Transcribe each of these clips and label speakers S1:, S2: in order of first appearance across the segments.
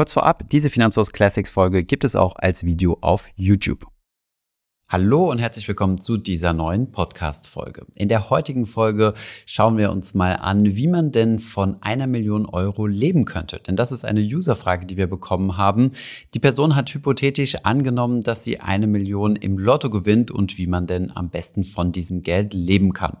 S1: Kurz vorab, diese Finanzhaus Classics Folge gibt es auch als Video auf YouTube. Hallo und herzlich willkommen zu dieser neuen Podcast-Folge. In der heutigen Folge schauen wir uns mal an, wie man denn von einer Million Euro leben könnte. Denn das ist eine Userfrage, die wir bekommen haben. Die Person hat hypothetisch angenommen, dass sie eine Million im Lotto gewinnt und wie man denn am besten von diesem Geld leben kann.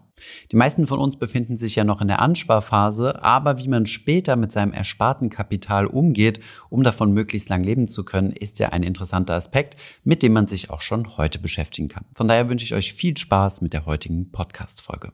S1: Die meisten von uns befinden sich ja noch in der Ansparphase, aber wie man später mit seinem ersparten Kapital umgeht, um davon möglichst lang leben zu können, ist ja ein interessanter Aspekt, mit dem man sich auch schon heute beschäftigen kann. Von daher wünsche ich euch viel Spaß mit der heutigen Podcast-Folge.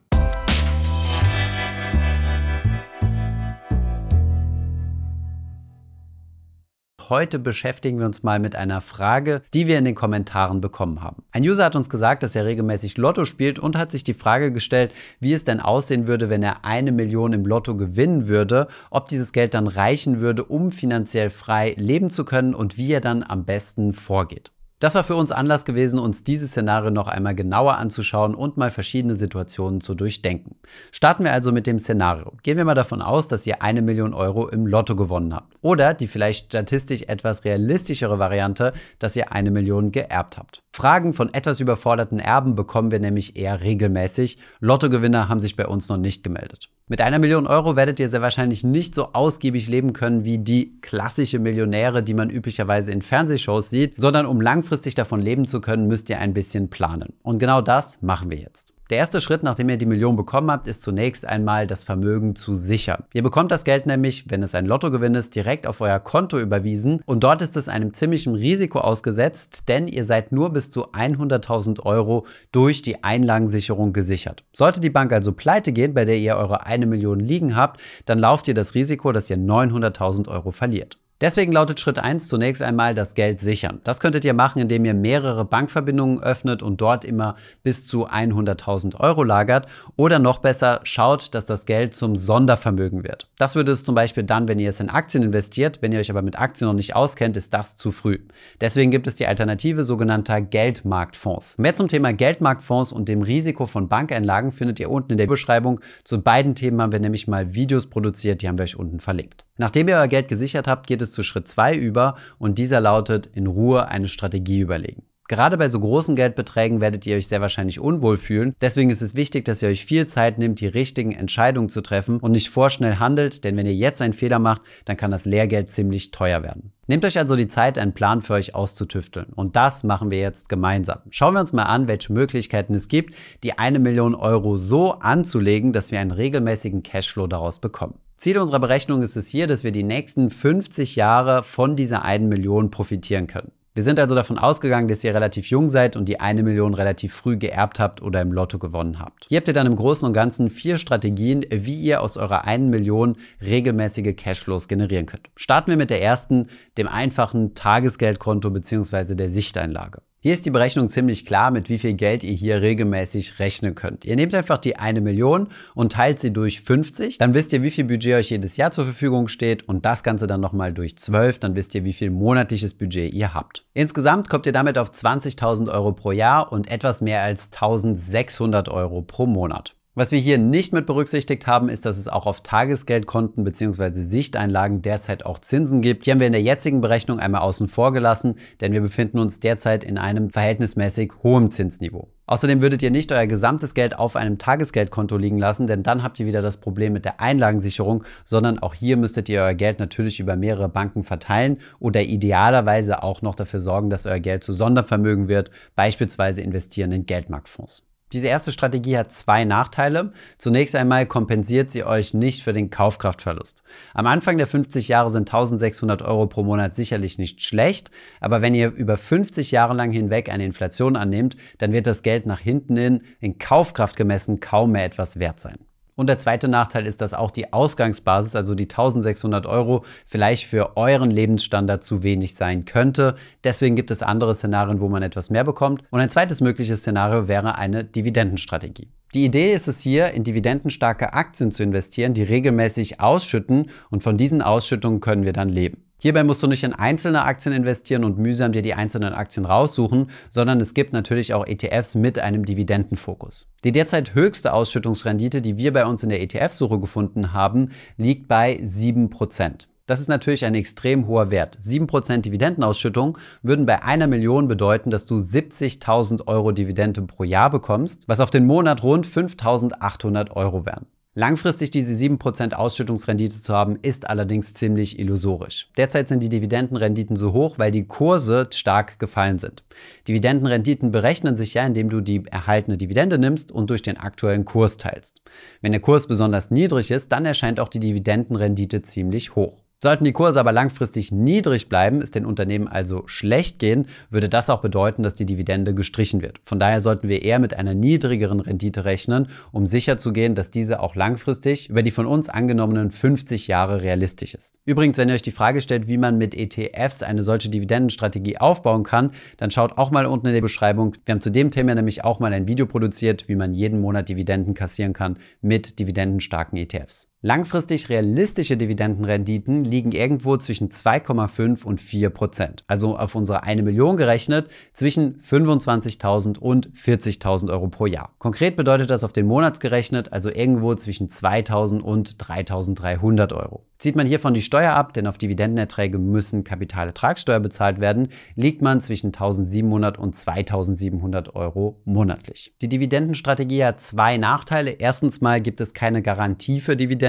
S1: Heute beschäftigen wir uns mal mit einer Frage, die wir in den Kommentaren bekommen haben. Ein User hat uns gesagt, dass er regelmäßig Lotto spielt und hat sich die Frage gestellt, wie es denn aussehen würde, wenn er eine Million im Lotto gewinnen würde, ob dieses Geld dann reichen würde, um finanziell frei leben zu können und wie er dann am besten vorgeht. Das war für uns Anlass gewesen, uns dieses Szenario noch einmal genauer anzuschauen und mal verschiedene Situationen zu durchdenken. Starten wir also mit dem Szenario. Gehen wir mal davon aus, dass ihr eine Million Euro im Lotto gewonnen habt. Oder die vielleicht statistisch etwas realistischere Variante, dass ihr eine Million geerbt habt. Fragen von etwas überforderten Erben bekommen wir nämlich eher regelmäßig. Lottogewinner haben sich bei uns noch nicht gemeldet. Mit einer Million Euro werdet ihr sehr wahrscheinlich nicht so ausgiebig leben können wie die klassische Millionäre, die man üblicherweise in Fernsehshows sieht, sondern um langfristig davon leben zu können, müsst ihr ein bisschen planen. Und genau das machen wir jetzt. Der erste Schritt, nachdem ihr die Million bekommen habt, ist zunächst einmal das Vermögen zu sichern. Ihr bekommt das Geld nämlich, wenn es ein Lottogewinn ist, direkt auf euer Konto überwiesen und dort ist es einem ziemlichen Risiko ausgesetzt, denn ihr seid nur bis zu 100.000 Euro durch die Einlagensicherung gesichert. Sollte die Bank also pleite gehen, bei der ihr eure eine Million liegen habt, dann lauft ihr das Risiko, dass ihr 900.000 Euro verliert. Deswegen lautet Schritt 1 zunächst einmal das Geld sichern. Das könntet ihr machen, indem ihr mehrere Bankverbindungen öffnet und dort immer bis zu 100.000 Euro lagert. Oder noch besser, schaut, dass das Geld zum Sondervermögen wird. Das würde es zum Beispiel dann, wenn ihr es in Aktien investiert. Wenn ihr euch aber mit Aktien noch nicht auskennt, ist das zu früh. Deswegen gibt es die Alternative sogenannter Geldmarktfonds. Mehr zum Thema Geldmarktfonds und dem Risiko von Bankeinlagen findet ihr unten in der Beschreibung. Zu beiden Themen haben wir nämlich mal Videos produziert, die haben wir euch unten verlinkt. Nachdem ihr euer Geld gesichert habt, geht es zu Schritt 2 über und dieser lautet in Ruhe eine Strategie überlegen. Gerade bei so großen Geldbeträgen werdet ihr euch sehr wahrscheinlich unwohl fühlen. Deswegen ist es wichtig, dass ihr euch viel Zeit nehmt, die richtigen Entscheidungen zu treffen und nicht vorschnell handelt, denn wenn ihr jetzt einen Fehler macht, dann kann das Lehrgeld ziemlich teuer werden. Nehmt euch also die Zeit, einen Plan für euch auszutüfteln. Und das machen wir jetzt gemeinsam. Schauen wir uns mal an, welche Möglichkeiten es gibt, die eine Million Euro so anzulegen, dass wir einen regelmäßigen Cashflow daraus bekommen. Ziel unserer Berechnung ist es hier, dass wir die nächsten 50 Jahre von dieser einen Million profitieren können. Wir sind also davon ausgegangen, dass ihr relativ jung seid und die eine Million relativ früh geerbt habt oder im Lotto gewonnen habt. Hier habt ihr dann im Großen und Ganzen vier Strategien, wie ihr aus eurer einen Million regelmäßige Cashflows generieren könnt. Starten wir mit der ersten, dem einfachen Tagesgeldkonto bzw. der Sichteinlage. Hier ist die Berechnung ziemlich klar, mit wie viel Geld ihr hier regelmäßig rechnen könnt. Ihr nehmt einfach die eine Million und teilt sie durch 50. Dann wisst ihr, wie viel Budget euch jedes Jahr zur Verfügung steht und das Ganze dann nochmal durch 12. Dann wisst ihr, wie viel monatliches Budget ihr habt. Insgesamt kommt ihr damit auf 20.000 Euro pro Jahr und etwas mehr als 1.600 Euro pro Monat. Was wir hier nicht mit berücksichtigt haben, ist, dass es auch auf Tagesgeldkonten bzw. Sichteinlagen derzeit auch Zinsen gibt. Die haben wir in der jetzigen Berechnung einmal außen vor gelassen, denn wir befinden uns derzeit in einem verhältnismäßig hohen Zinsniveau. Außerdem würdet ihr nicht euer gesamtes Geld auf einem Tagesgeldkonto liegen lassen, denn dann habt ihr wieder das Problem mit der Einlagensicherung, sondern auch hier müsstet ihr euer Geld natürlich über mehrere Banken verteilen oder idealerweise auch noch dafür sorgen, dass euer Geld zu Sondervermögen wird, beispielsweise investieren in Geldmarktfonds. Diese erste Strategie hat zwei Nachteile. Zunächst einmal kompensiert sie euch nicht für den Kaufkraftverlust. Am Anfang der 50 Jahre sind 1600 Euro pro Monat sicherlich nicht schlecht, aber wenn ihr über 50 Jahre lang hinweg eine Inflation annehmt, dann wird das Geld nach hinten hin in Kaufkraft gemessen kaum mehr etwas wert sein. Und der zweite Nachteil ist, dass auch die Ausgangsbasis, also die 1600 Euro, vielleicht für euren Lebensstandard zu wenig sein könnte. Deswegen gibt es andere Szenarien, wo man etwas mehr bekommt. Und ein zweites mögliches Szenario wäre eine Dividendenstrategie. Die Idee ist es hier, in dividendenstarke Aktien zu investieren, die regelmäßig ausschütten und von diesen Ausschüttungen können wir dann leben. Hierbei musst du nicht in einzelne Aktien investieren und mühsam dir die einzelnen Aktien raussuchen, sondern es gibt natürlich auch ETFs mit einem Dividendenfokus. Die derzeit höchste Ausschüttungsrendite, die wir bei uns in der ETF-Suche gefunden haben, liegt bei 7%. Das ist natürlich ein extrem hoher Wert. 7% Dividendenausschüttung würden bei einer Million bedeuten, dass du 70.000 Euro Dividende pro Jahr bekommst, was auf den Monat rund 5.800 Euro wären. Langfristig diese 7% Ausschüttungsrendite zu haben, ist allerdings ziemlich illusorisch. Derzeit sind die Dividendenrenditen so hoch, weil die Kurse stark gefallen sind. Dividendenrenditen berechnen sich ja, indem du die erhaltene Dividende nimmst und durch den aktuellen Kurs teilst. Wenn der Kurs besonders niedrig ist, dann erscheint auch die Dividendenrendite ziemlich hoch. Sollten die Kurse aber langfristig niedrig bleiben, es den Unternehmen also schlecht gehen, würde das auch bedeuten, dass die Dividende gestrichen wird. Von daher sollten wir eher mit einer niedrigeren Rendite rechnen, um sicherzugehen, dass diese auch langfristig über die von uns angenommenen 50 Jahre realistisch ist. Übrigens, wenn ihr euch die Frage stellt, wie man mit ETFs eine solche Dividendenstrategie aufbauen kann, dann schaut auch mal unten in der Beschreibung. Wir haben zu dem Thema nämlich auch mal ein Video produziert, wie man jeden Monat Dividenden kassieren kann mit dividendenstarken ETFs. Langfristig realistische Dividendenrenditen liegen irgendwo zwischen 2,5 und 4 Prozent. Also auf unsere 1 Million gerechnet zwischen 25.000 und 40.000 Euro pro Jahr. Konkret bedeutet das auf den Monat gerechnet also irgendwo zwischen 2.000 und 3.300 Euro. Zieht man hiervon die Steuer ab, denn auf Dividendenerträge müssen Kapitalertragssteuer bezahlt werden, liegt man zwischen 1700 und 2700 Euro monatlich. Die Dividendenstrategie hat zwei Nachteile. Erstens mal gibt es keine Garantie für Dividenden.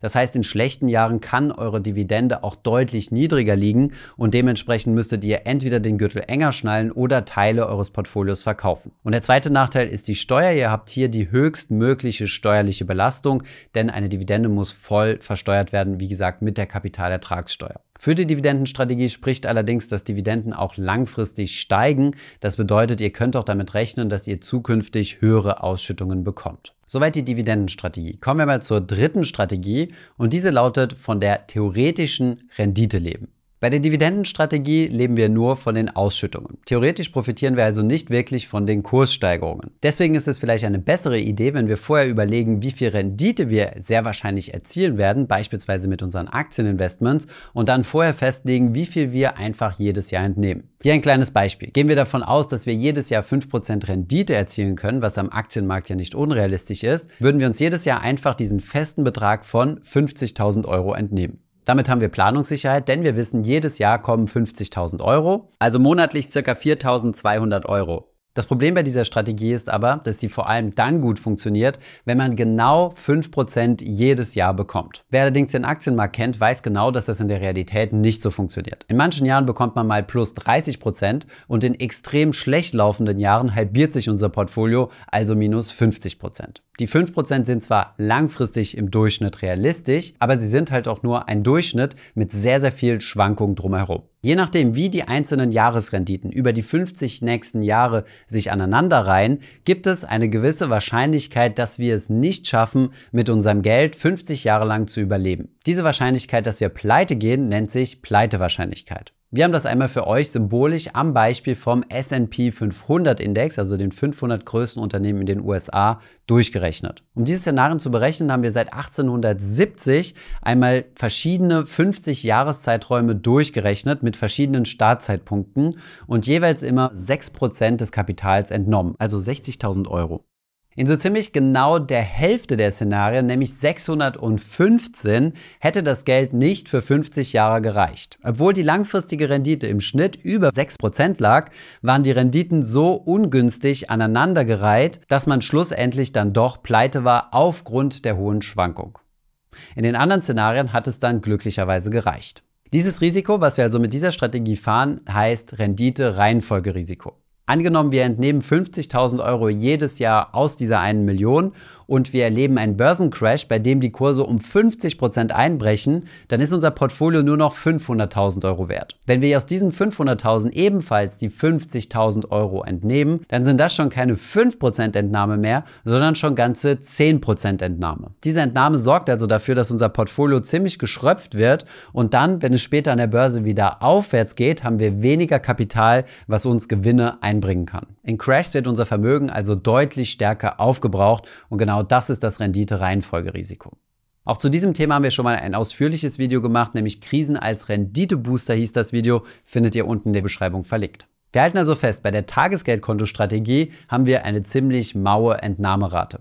S1: Das heißt, in schlechten Jahren kann eure Dividende auch deutlich niedriger liegen und dementsprechend müsstet ihr entweder den Gürtel enger schnallen oder Teile eures Portfolios verkaufen. Und der zweite Nachteil ist die Steuer. Ihr habt hier die höchstmögliche steuerliche Belastung, denn eine Dividende muss voll versteuert werden, wie wie gesagt, mit der Kapitalertragssteuer. Für die Dividendenstrategie spricht allerdings, dass Dividenden auch langfristig steigen. Das bedeutet, ihr könnt auch damit rechnen, dass ihr zukünftig höhere Ausschüttungen bekommt. Soweit die Dividendenstrategie. Kommen wir mal zur dritten Strategie und diese lautet von der theoretischen Rendite leben. Bei der Dividendenstrategie leben wir nur von den Ausschüttungen. Theoretisch profitieren wir also nicht wirklich von den Kurssteigerungen. Deswegen ist es vielleicht eine bessere Idee, wenn wir vorher überlegen, wie viel Rendite wir sehr wahrscheinlich erzielen werden, beispielsweise mit unseren Aktieninvestments, und dann vorher festlegen, wie viel wir einfach jedes Jahr entnehmen. Hier ein kleines Beispiel. Gehen wir davon aus, dass wir jedes Jahr 5% Rendite erzielen können, was am Aktienmarkt ja nicht unrealistisch ist, würden wir uns jedes Jahr einfach diesen festen Betrag von 50.000 Euro entnehmen. Damit haben wir Planungssicherheit, denn wir wissen, jedes Jahr kommen 50.000 Euro, also monatlich ca. 4.200 Euro. Das Problem bei dieser Strategie ist aber, dass sie vor allem dann gut funktioniert, wenn man genau 5% jedes Jahr bekommt. Wer allerdings den Aktienmarkt kennt, weiß genau, dass das in der Realität nicht so funktioniert. In manchen Jahren bekommt man mal plus 30% und in extrem schlecht laufenden Jahren halbiert sich unser Portfolio, also minus 50%. Die 5% sind zwar langfristig im Durchschnitt realistisch, aber sie sind halt auch nur ein Durchschnitt mit sehr, sehr viel Schwankung drumherum. Je nachdem, wie die einzelnen Jahresrenditen über die 50 nächsten Jahre sich aneinanderreihen, gibt es eine gewisse Wahrscheinlichkeit, dass wir es nicht schaffen, mit unserem Geld 50 Jahre lang zu überleben. Diese Wahrscheinlichkeit, dass wir pleite gehen, nennt sich Pleitewahrscheinlichkeit. Wir haben das einmal für euch symbolisch am Beispiel vom S&P 500 Index, also den 500 größten Unternehmen in den USA, durchgerechnet. Um diese Szenarien zu berechnen, haben wir seit 1870 einmal verschiedene 50 Jahreszeiträume durchgerechnet mit verschiedenen Startzeitpunkten und jeweils immer 6% des Kapitals entnommen, also 60.000 Euro. In so ziemlich genau der Hälfte der Szenarien, nämlich 615, hätte das Geld nicht für 50 Jahre gereicht. Obwohl die langfristige Rendite im Schnitt über 6% lag, waren die Renditen so ungünstig aneinandergereiht, dass man schlussendlich dann doch pleite war aufgrund der hohen Schwankung. In den anderen Szenarien hat es dann glücklicherweise gereicht. Dieses Risiko, was wir also mit dieser Strategie fahren, heißt Rendite-Reihenfolgerisiko. Angenommen, wir entnehmen 50.000 Euro jedes Jahr aus dieser einen Million und wir erleben einen Börsencrash, bei dem die Kurse um 50 Prozent einbrechen, dann ist unser Portfolio nur noch 500.000 Euro wert. Wenn wir aus diesen 500.000 ebenfalls die 50.000 Euro entnehmen, dann sind das schon keine 5% Entnahme mehr, sondern schon ganze 10% Entnahme. Diese Entnahme sorgt also dafür, dass unser Portfolio ziemlich geschröpft wird und dann, wenn es später an der Börse wieder aufwärts geht, haben wir weniger Kapital, was uns Gewinne ein einbringen kann. In Crashs wird unser Vermögen also deutlich stärker aufgebraucht und genau das ist das Rendite-Reihenfolgerisiko. Auch zu diesem Thema haben wir schon mal ein ausführliches Video gemacht, nämlich Krisen als Renditebooster hieß das Video, findet ihr unten in der Beschreibung verlinkt. Wir halten also fest, bei der Tagesgeldkontostrategie haben wir eine ziemlich maue Entnahmerate.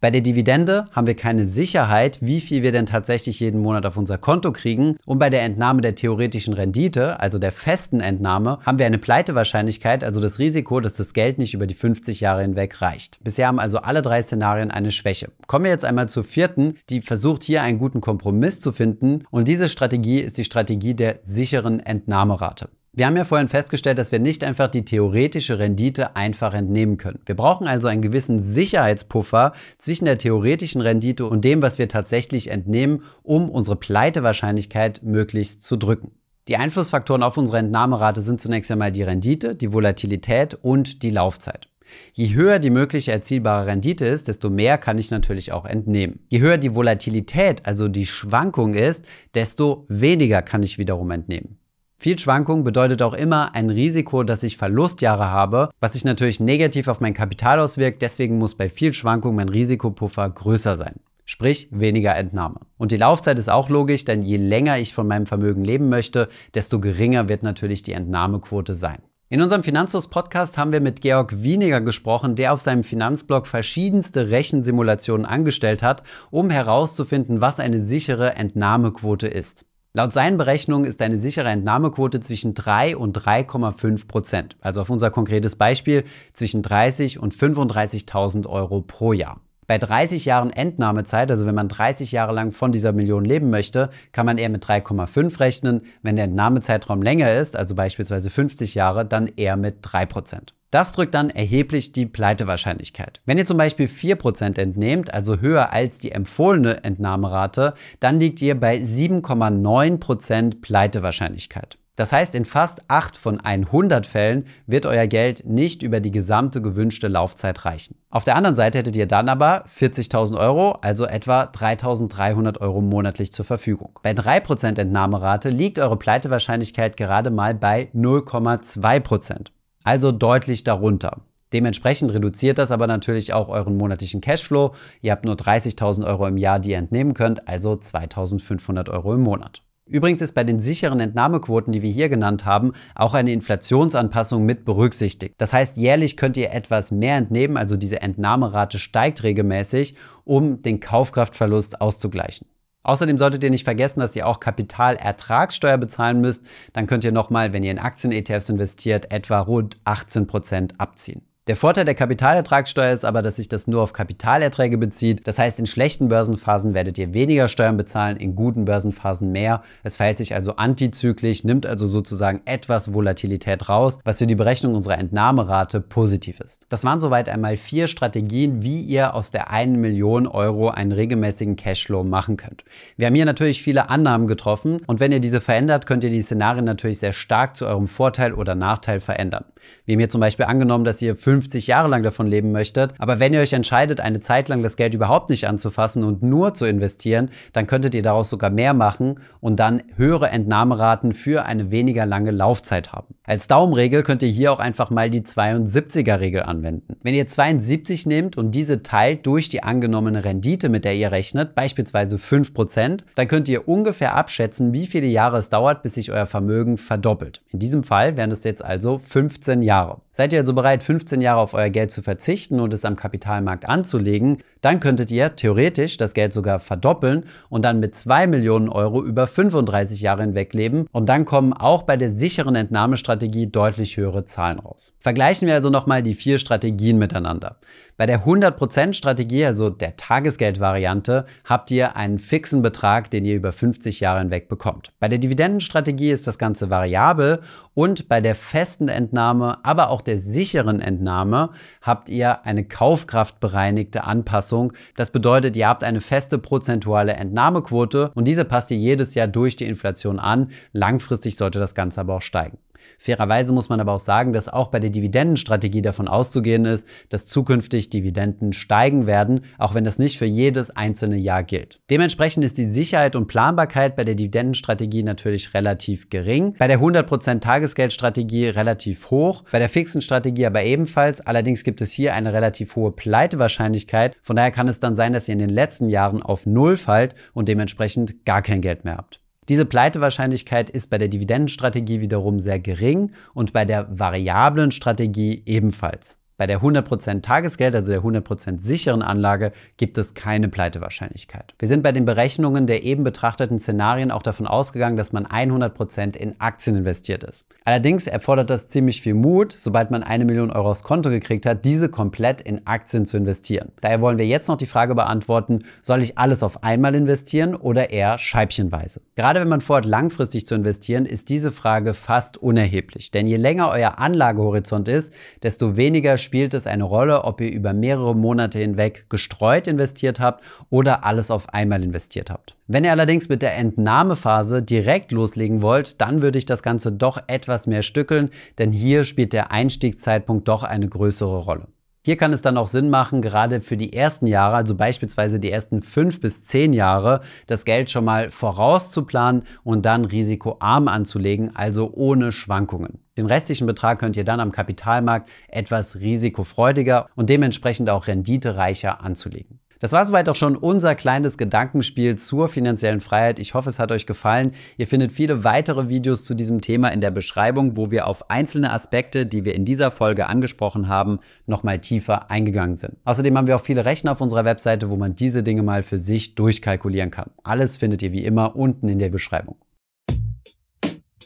S1: Bei der Dividende haben wir keine Sicherheit, wie viel wir denn tatsächlich jeden Monat auf unser Konto kriegen. Und bei der Entnahme der theoretischen Rendite, also der festen Entnahme, haben wir eine Pleitewahrscheinlichkeit, also das Risiko, dass das Geld nicht über die 50 Jahre hinweg reicht. Bisher haben also alle drei Szenarien eine Schwäche. Kommen wir jetzt einmal zur vierten, die versucht hier einen guten Kompromiss zu finden. Und diese Strategie ist die Strategie der sicheren Entnahmerate. Wir haben ja vorhin festgestellt, dass wir nicht einfach die theoretische Rendite einfach entnehmen können. Wir brauchen also einen gewissen Sicherheitspuffer zwischen der theoretischen Rendite und dem, was wir tatsächlich entnehmen, um unsere Pleitewahrscheinlichkeit möglichst zu drücken. Die Einflussfaktoren auf unsere Entnahmerate sind zunächst einmal die Rendite, die Volatilität und die Laufzeit. Je höher die mögliche erzielbare Rendite ist, desto mehr kann ich natürlich auch entnehmen. Je höher die Volatilität, also die Schwankung ist, desto weniger kann ich wiederum entnehmen. Viel Schwankung bedeutet auch immer ein Risiko, dass ich Verlustjahre habe, was sich natürlich negativ auf mein Kapital auswirkt. Deswegen muss bei viel Schwankung mein Risikopuffer größer sein. Sprich, weniger Entnahme. Und die Laufzeit ist auch logisch, denn je länger ich von meinem Vermögen leben möchte, desto geringer wird natürlich die Entnahmequote sein. In unserem Finanzlos-Podcast haben wir mit Georg Wieniger gesprochen, der auf seinem Finanzblog verschiedenste Rechensimulationen angestellt hat, um herauszufinden, was eine sichere Entnahmequote ist. Laut seinen Berechnungen ist eine sichere Entnahmequote zwischen 3 und 3,5 Prozent. Also auf unser konkretes Beispiel zwischen 30 und 35.000 Euro pro Jahr. Bei 30 Jahren Entnahmezeit, also wenn man 30 Jahre lang von dieser Million leben möchte, kann man eher mit 3,5 rechnen. Wenn der Entnahmezeitraum länger ist, also beispielsweise 50 Jahre, dann eher mit 3 Prozent. Das drückt dann erheblich die Pleitewahrscheinlichkeit. Wenn ihr zum Beispiel 4% entnehmt, also höher als die empfohlene Entnahmerate, dann liegt ihr bei 7,9% Pleitewahrscheinlichkeit. Das heißt, in fast 8 von 100 Fällen wird euer Geld nicht über die gesamte gewünschte Laufzeit reichen. Auf der anderen Seite hättet ihr dann aber 40.000 Euro, also etwa 3.300 Euro monatlich zur Verfügung. Bei 3% Entnahmerate liegt eure Pleitewahrscheinlichkeit gerade mal bei 0,2% also deutlich darunter. Dementsprechend reduziert das aber natürlich auch euren monatlichen Cashflow. Ihr habt nur 30.000 Euro im Jahr, die ihr entnehmen könnt, also 2.500 Euro im Monat. Übrigens ist bei den sicheren Entnahmequoten, die wir hier genannt haben, auch eine Inflationsanpassung mit berücksichtigt. Das heißt, jährlich könnt ihr etwas mehr entnehmen, also diese Entnahmerate steigt regelmäßig, um den Kaufkraftverlust auszugleichen. Außerdem solltet ihr nicht vergessen, dass ihr auch Kapitalertragssteuer bezahlen müsst. Dann könnt ihr nochmal, wenn ihr in Aktien-ETFs investiert, etwa rund 18 Prozent abziehen. Der Vorteil der Kapitalertragssteuer ist aber, dass sich das nur auf Kapitalerträge bezieht. Das heißt, in schlechten Börsenphasen werdet ihr weniger Steuern bezahlen, in guten Börsenphasen mehr. Es verhält sich also antizyklisch, nimmt also sozusagen etwas Volatilität raus, was für die Berechnung unserer Entnahmerate positiv ist. Das waren soweit einmal vier Strategien, wie ihr aus der 1 Million Euro einen regelmäßigen Cashflow machen könnt. Wir haben hier natürlich viele Annahmen getroffen und wenn ihr diese verändert, könnt ihr die Szenarien natürlich sehr stark zu eurem Vorteil oder Nachteil verändern. Wir haben hier zum Beispiel angenommen, dass ihr 50 Jahre lang davon leben möchtet. Aber wenn ihr euch entscheidet, eine Zeit lang das Geld überhaupt nicht anzufassen und nur zu investieren, dann könntet ihr daraus sogar mehr machen und dann höhere Entnahmeraten für eine weniger lange Laufzeit haben. Als Daumenregel könnt ihr hier auch einfach mal die 72er-Regel anwenden. Wenn ihr 72 nehmt und diese teilt durch die angenommene Rendite, mit der ihr rechnet, beispielsweise 5%, dann könnt ihr ungefähr abschätzen, wie viele Jahre es dauert, bis sich euer Vermögen verdoppelt. In diesem Fall wären es jetzt also 15 Jahre. Seid ihr also bereit, 15 Jahre auf euer Geld zu verzichten und es am Kapitalmarkt anzulegen, dann könntet ihr theoretisch das Geld sogar verdoppeln und dann mit 2 Millionen Euro über 35 Jahre hinweg leben. Und dann kommen auch bei der sicheren Entnahmestrategie deutlich höhere Zahlen raus. Vergleichen wir also nochmal die vier Strategien miteinander. Bei der 100% Strategie, also der Tagesgeldvariante, habt ihr einen fixen Betrag, den ihr über 50 Jahre hinweg bekommt. Bei der Dividendenstrategie ist das Ganze variabel und bei der festen Entnahme, aber auch der sicheren Entnahme habt ihr eine kaufkraftbereinigte Anpassung. Das bedeutet, ihr habt eine feste prozentuale Entnahmequote und diese passt ihr jedes Jahr durch die Inflation an. Langfristig sollte das Ganze aber auch steigen. Fairerweise muss man aber auch sagen, dass auch bei der Dividendenstrategie davon auszugehen ist, dass zukünftig Dividenden steigen werden, auch wenn das nicht für jedes einzelne Jahr gilt. Dementsprechend ist die Sicherheit und Planbarkeit bei der Dividendenstrategie natürlich relativ gering, bei der 100% Tagesgeldstrategie relativ hoch, bei der fixen Strategie aber ebenfalls. Allerdings gibt es hier eine relativ hohe Pleitewahrscheinlichkeit. Von daher kann es dann sein, dass ihr in den letzten Jahren auf Null fallt und dementsprechend gar kein Geld mehr habt. Diese Pleitewahrscheinlichkeit ist bei der Dividendenstrategie wiederum sehr gering und bei der variablen Strategie ebenfalls. Bei der 100% Tagesgeld, also der 100% sicheren Anlage, gibt es keine Pleitewahrscheinlichkeit. Wir sind bei den Berechnungen der eben betrachteten Szenarien auch davon ausgegangen, dass man 100% in Aktien investiert ist. Allerdings erfordert das ziemlich viel Mut, sobald man eine Million Euro aufs Konto gekriegt hat, diese komplett in Aktien zu investieren. Daher wollen wir jetzt noch die Frage beantworten, soll ich alles auf einmal investieren oder eher scheibchenweise? Gerade wenn man vorhat, langfristig zu investieren, ist diese Frage fast unerheblich. Denn je länger euer Anlagehorizont ist, desto weniger spielt es eine Rolle, ob ihr über mehrere Monate hinweg gestreut investiert habt oder alles auf einmal investiert habt. Wenn ihr allerdings mit der Entnahmephase direkt loslegen wollt, dann würde ich das Ganze doch etwas mehr stückeln, denn hier spielt der Einstiegszeitpunkt doch eine größere Rolle. Hier kann es dann auch Sinn machen, gerade für die ersten Jahre, also beispielsweise die ersten fünf bis zehn Jahre, das Geld schon mal vorauszuplanen und dann risikoarm anzulegen, also ohne Schwankungen. Den restlichen Betrag könnt ihr dann am Kapitalmarkt etwas risikofreudiger und dementsprechend auch renditereicher anzulegen. Das war soweit auch schon unser kleines Gedankenspiel zur finanziellen Freiheit. Ich hoffe, es hat euch gefallen. Ihr findet viele weitere Videos zu diesem Thema in der Beschreibung, wo wir auf einzelne Aspekte, die wir in dieser Folge angesprochen haben, nochmal tiefer eingegangen sind. Außerdem haben wir auch viele Rechner auf unserer Webseite, wo man diese Dinge mal für sich durchkalkulieren kann. Alles findet ihr wie immer unten in der Beschreibung.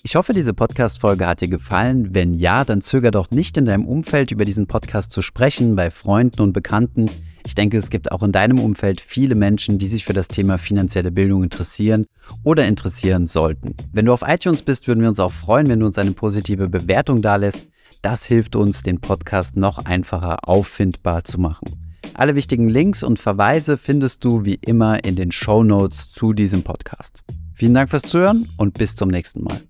S1: Ich hoffe, diese Podcast-Folge hat dir gefallen. Wenn ja, dann zöger doch nicht in deinem Umfeld über diesen Podcast zu sprechen, bei Freunden und Bekannten. Ich denke, es gibt auch in deinem Umfeld viele Menschen, die sich für das Thema finanzielle Bildung interessieren oder interessieren sollten. Wenn du auf iTunes bist, würden wir uns auch freuen, wenn du uns eine positive Bewertung dalässt. Das hilft uns, den Podcast noch einfacher auffindbar zu machen. Alle wichtigen Links und Verweise findest du wie immer in den Show Notes zu diesem Podcast. Vielen Dank fürs Zuhören und bis zum nächsten Mal.